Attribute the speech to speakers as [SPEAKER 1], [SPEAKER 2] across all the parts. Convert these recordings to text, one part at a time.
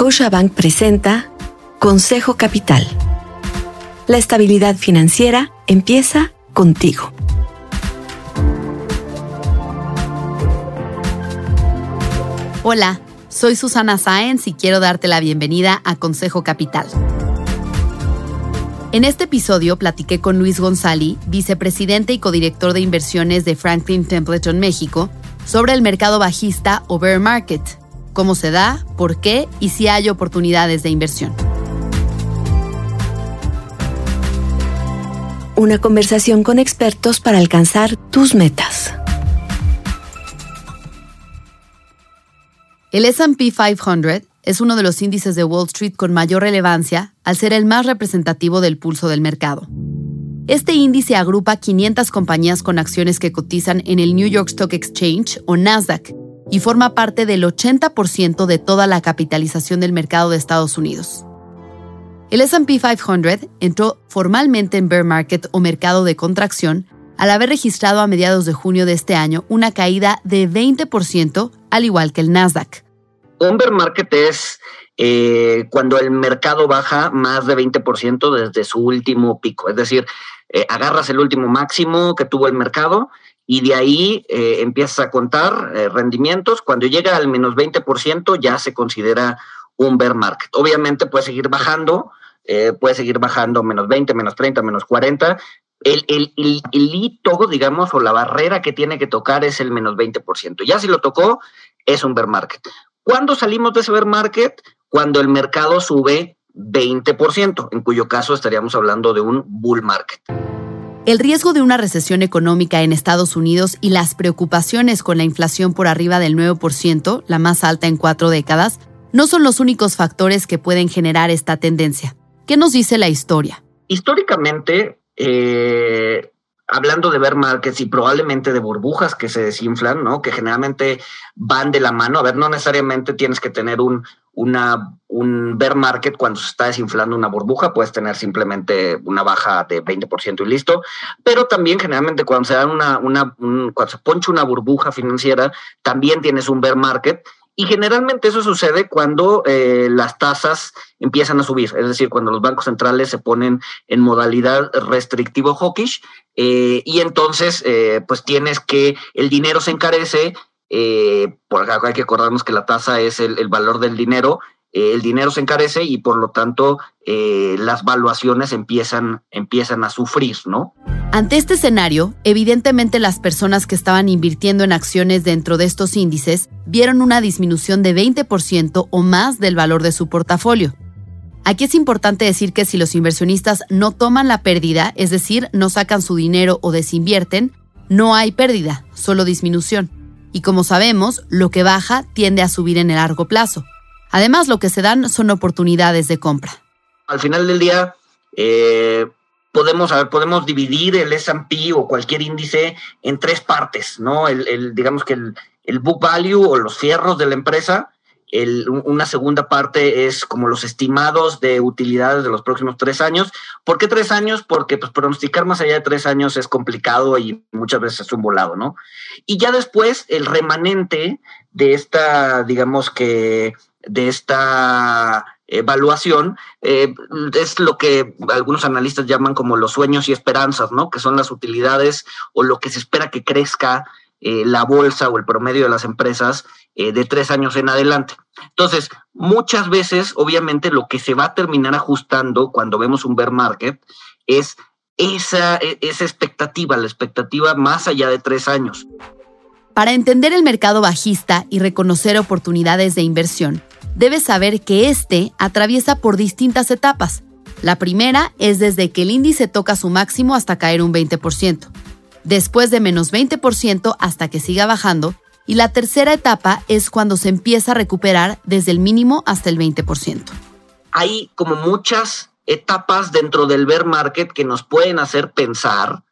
[SPEAKER 1] Scotiabank presenta Consejo Capital. La estabilidad financiera empieza contigo.
[SPEAKER 2] Hola, soy Susana Sáenz y quiero darte la bienvenida a Consejo Capital. En este episodio platiqué con Luis González, vicepresidente y codirector de inversiones de Franklin Templeton México, sobre el mercado bajista o bear market, cómo se da, por qué y si hay oportunidades de inversión.
[SPEAKER 1] Una conversación con expertos para alcanzar tus metas.
[SPEAKER 2] El SP 500 es uno de los índices de Wall Street con mayor relevancia al ser el más representativo del pulso del mercado. Este índice agrupa 500 compañías con acciones que cotizan en el New York Stock Exchange o Nasdaq y forma parte del 80% de toda la capitalización del mercado de Estados Unidos. El SP 500 entró formalmente en bear market o mercado de contracción al haber registrado a mediados de junio de este año una caída de 20%, al igual que el Nasdaq.
[SPEAKER 3] Un bear market es eh, cuando el mercado baja más de 20% desde su último pico, es decir, eh, agarras el último máximo que tuvo el mercado y de ahí eh, empiezas a contar eh, rendimientos. Cuando llega al menos 20% ya se considera un bear market. Obviamente puede seguir bajando, eh, puede seguir bajando menos 20, menos 30, menos 40. El, el, el, el, hito, digamos, o la barrera que tiene que tocar es el menos 20%. Ya si lo tocó, es un bear market. ¿Cuándo salimos de ese bear market? Cuando el mercado sube 20%, en cuyo caso estaríamos hablando de un bull market.
[SPEAKER 2] El riesgo de una recesión económica en Estados Unidos y las preocupaciones con la inflación por arriba del 9%, la más alta en cuatro décadas, no son los únicos factores que pueden generar esta tendencia. ¿Qué nos dice la historia?
[SPEAKER 3] Históricamente, eh, hablando de bear markets y probablemente de burbujas que se desinflan, ¿no? Que generalmente van de la mano. A ver, no necesariamente tienes que tener un, un bear market cuando se está desinflando una burbuja, puedes tener simplemente una baja de 20% y listo, pero también generalmente cuando se da una, una un, cuando se poncha una burbuja financiera, también tienes un bear market y generalmente eso sucede cuando eh, las tasas empiezan a subir, es decir, cuando los bancos centrales se ponen en modalidad restrictivo hawkish eh, y entonces eh, pues tienes que el dinero se encarece eh, por acá hay que acordarnos que la tasa es el, el valor del dinero, eh, el dinero se encarece y por lo tanto eh, las valuaciones empiezan, empiezan a sufrir, ¿no?
[SPEAKER 2] Ante este escenario, evidentemente las personas que estaban invirtiendo en acciones dentro de estos índices vieron una disminución de 20% o más del valor de su portafolio. Aquí es importante decir que si los inversionistas no toman la pérdida, es decir, no sacan su dinero o desinvierten, no hay pérdida, solo disminución y como sabemos, lo que baja tiende a subir en el largo plazo. Además, lo que se dan son oportunidades de compra.
[SPEAKER 3] Al final del día, eh, podemos, ver, podemos dividir el S&P o cualquier índice en tres partes, ¿no? El, digamos que el, book value o los fierros de la empresa, el, una segunda parte es como los estimados de utilidades de los próximos tres años. ¿Por qué tres años? Porque pues, pronosticar más allá de tres años es complicado y muchas veces es un volado, ¿no? Y ya después el remanente de esta, digamos que, de esta evaluación eh, es lo que algunos analistas llaman como los sueños y esperanzas, ¿no? Que son las utilidades o lo que se espera que crezca eh, la bolsa o el promedio de las empresas eh, de tres años en adelante. Entonces, muchas veces, obviamente, lo que se va a terminar ajustando cuando vemos un bear market es esa, e, esa expectativa, la expectativa más allá de tres años.
[SPEAKER 2] Para entender el mercado bajista y reconocer oportunidades de inversión, debes saber que este atraviesa por distintas etapas. La primera es desde que el índice toca su máximo hasta caer un 20% después de menos 20% hasta que siga bajando, y la tercera etapa es cuando se empieza a recuperar desde el mínimo hasta el 20%.
[SPEAKER 3] Hay como muchas etapas dentro del bear market que nos pueden hacer pensar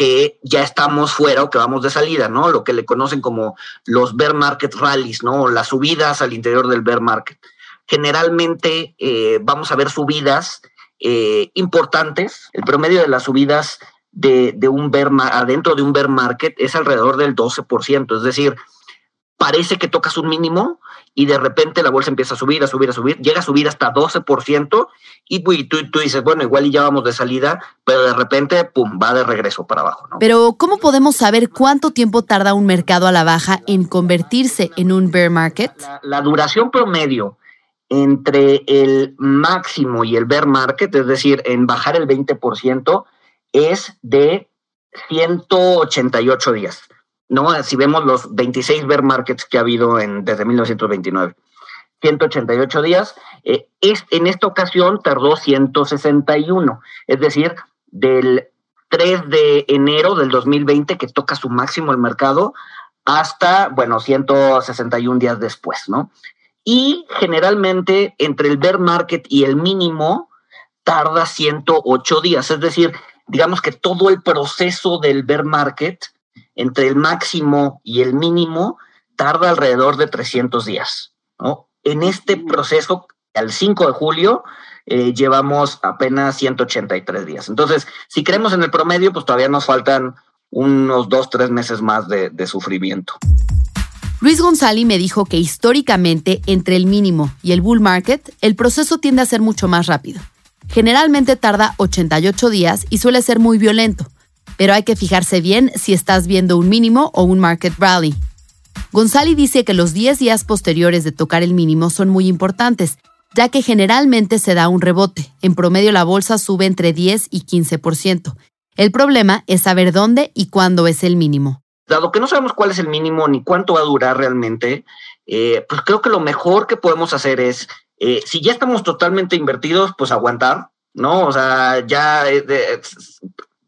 [SPEAKER 3] que ya estamos fuera o que vamos de salida, ¿no? Lo que le conocen como los bear market rallies, ¿no? Las subidas al interior del bear market. Generalmente eh, vamos a ver subidas eh, importantes. El promedio de las subidas de, un bear adentro de un bear market es alrededor del 12%, es decir, parece que tocas un mínimo y de repente la bolsa empieza a subir, a subir, a subir, llega a subir hasta 12% y tú, tú dices, bueno, igual y ya vamos de salida, pero de repente, pum, va de regreso para abajo. ¿no?
[SPEAKER 2] Pero, ¿cómo podemos saber cuánto tiempo tarda un mercado a la baja en convertirse en un bear market?
[SPEAKER 3] La, duración promedio entre el máximo y el bear market, es decir, en bajar el 20%, es de 188 días. ¿No? Si vemos los 26 bear markets que ha habido en, desde 1929. 188 días. Eh, es, en esta ocasión tardó 161, es decir, del 3 de enero del 2020 que toca su máximo el mercado hasta, bueno, 161 días después, ¿no? Y generalmente entre el bear market y el mínimo tarda 108 días, es decir, digamos que todo el proceso del bear market entre el máximo y el mínimo tarda alrededor de 300 días. ¿no? En este proceso, al 5 de julio, eh, llevamos apenas 183 días. Entonces, si creemos en el promedio, pues todavía nos faltan unos dos, tres meses más de, de sufrimiento.
[SPEAKER 2] Luis González me dijo que históricamente entre el mínimo y el bull market, el proceso tiende a ser mucho más rápido. Generalmente tarda 88 días y suele ser muy violento pero hay que fijarse bien si estás viendo un mínimo o un market rally. González dice que los 10 días posteriores de tocar el mínimo son muy importantes, ya que generalmente se da un rebote. En promedio la bolsa sube entre 10 y 15%. El problema es saber dónde y cuándo es el mínimo.
[SPEAKER 3] Dado que no sabemos cuál es el mínimo ni cuánto va a durar realmente, eh, pues creo que lo mejor que podemos hacer es, eh, si ya estamos totalmente invertidos, pues aguantar, ¿no? O sea, ya eh,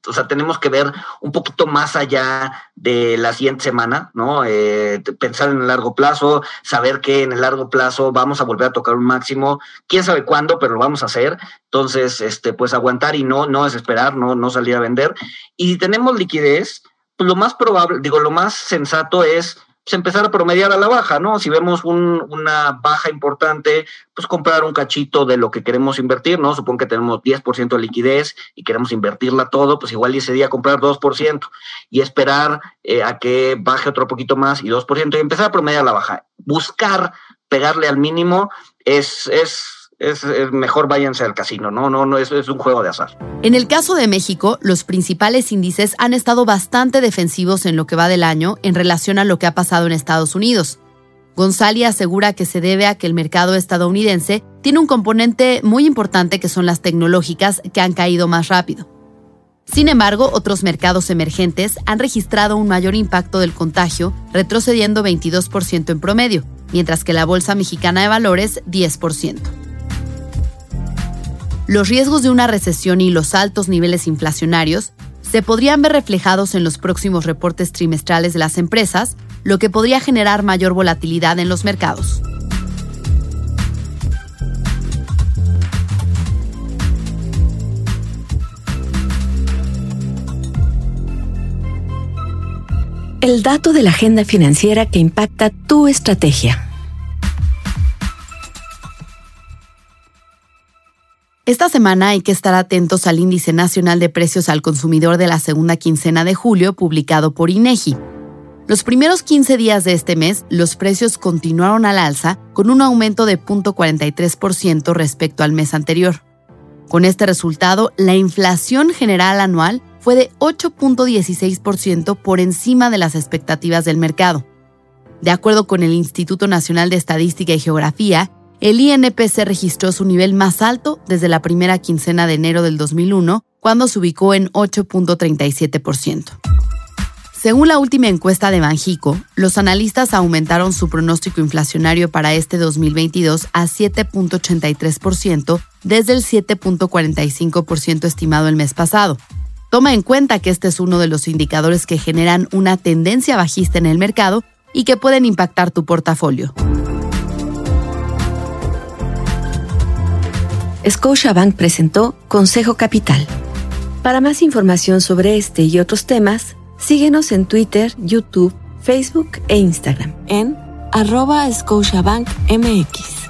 [SPEAKER 3] o sea, tenemos que ver un poquito más allá de la siguiente semana, ¿no? Eh, pensar en el largo plazo, saber que en el largo plazo vamos a volver a tocar un máximo, quién sabe cuándo, pero lo vamos a hacer. Entonces, este, pues aguantar y no, no desesperar, no, no salir a vender. Y si tenemos liquidez, pues lo más probable, digo, lo más sensato es pues empezar a promediar a la baja, ¿no? Si vemos una baja importante, pues comprar un cachito de lo que queremos invertir, ¿no? Supongo que tenemos 10% de liquidez y queremos invertirla todo, pues igual ese día comprar 2% y esperar eh, a que baje otro poquito más y 2% y empezar a promediar a la baja. Buscar pegarle al mínimo es, es mejor váyanse al casino, no, no, no, es, es un juego de azar.
[SPEAKER 2] En el caso de México, los principales índices han estado bastante defensivos en lo que va del año en relación a lo que ha pasado en Estados Unidos. González asegura que se debe a que el mercado estadounidense tiene un componente muy importante que son las tecnológicas que han caído más rápido. Sin embargo, otros mercados emergentes han registrado un mayor impacto del contagio, retrocediendo 22% en promedio, mientras que la Bolsa Mexicana de Valores 10%. Los riesgos de una recesión y los altos niveles inflacionarios se podrían ver reflejados en los próximos reportes trimestrales de las empresas, lo que podría generar mayor volatilidad en los mercados.
[SPEAKER 1] El dato de la agenda financiera que impacta tu estrategia.
[SPEAKER 2] Esta semana hay que estar atentos al índice nacional de precios al consumidor de la segunda quincena de julio publicado por INEGI. Los primeros 15 días de este mes, los precios continuaron al alza con un aumento de 0.43% respecto al mes anterior. Con este resultado, la inflación general anual fue de 8.16% por encima de las expectativas del mercado. De acuerdo con el Instituto Nacional de Estadística y Geografía, el INPC registró su nivel más alto desde la primera quincena de enero del 2001, cuando se ubicó en 8.37%. Según la última encuesta de Banjico, los analistas aumentaron su pronóstico inflacionario para este 2022 a 7.83% desde el 7.45% estimado el mes pasado. Toma en cuenta que este es uno de los indicadores que generan una tendencia bajista en el mercado y que pueden impactar tu portafolio.
[SPEAKER 1] Scotiabank presentó Consejo Capital. Para más información sobre este y otros temas, síguenos en Twitter, YouTube, Facebook e Instagram en arroba Scotiabank MX.